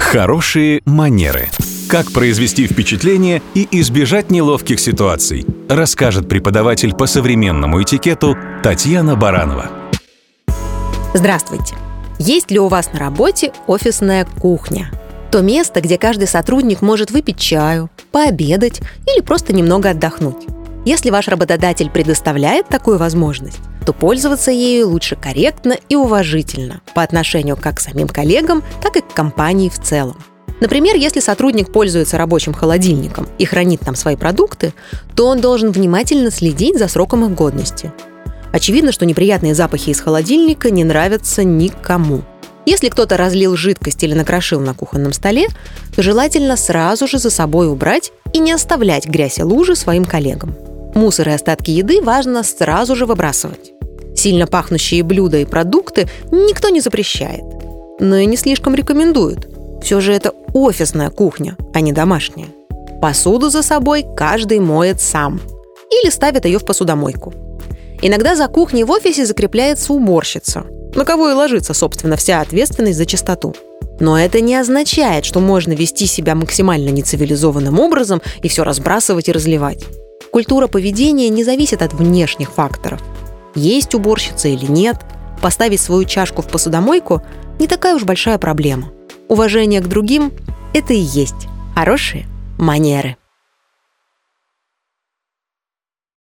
Хорошие манеры. Как произвести впечатление и избежать неловких ситуаций, расскажет преподаватель по современному этикету Татьяна Баранова. Здравствуйте! Есть ли у вас на работе офисная кухня? То место, где каждый сотрудник может выпить чаю, пообедать или просто немного отдохнуть. Если ваш работодатель предоставляет такую возможность, то пользоваться ею лучше корректно и уважительно по отношению как к самим коллегам, так и к компании в целом. Например, если сотрудник пользуется рабочим холодильником и хранит там свои продукты, то он должен внимательно следить за сроком их годности. Очевидно, что неприятные запахи из холодильника не нравятся никому. Если кто-то разлил жидкость или накрошил на кухонном столе, то желательно сразу же за собой убрать и не оставлять грязь и лужи своим коллегам. Мусор и остатки еды важно сразу же выбрасывать. Сильно пахнущие блюда и продукты никто не запрещает, но и не слишком рекомендует. Все же это офисная кухня, а не домашняя. Посуду за собой каждый моет сам или ставит ее в посудомойку. Иногда за кухней в офисе закрепляется уборщица, на кого и ложится, собственно, вся ответственность за чистоту. Но это не означает, что можно вести себя максимально нецивилизованным образом и все разбрасывать и разливать. Культура поведения не зависит от внешних факторов. Есть уборщица или нет, поставить свою чашку в посудомойку не такая уж большая проблема. Уважение к другим – это и есть хорошие манеры.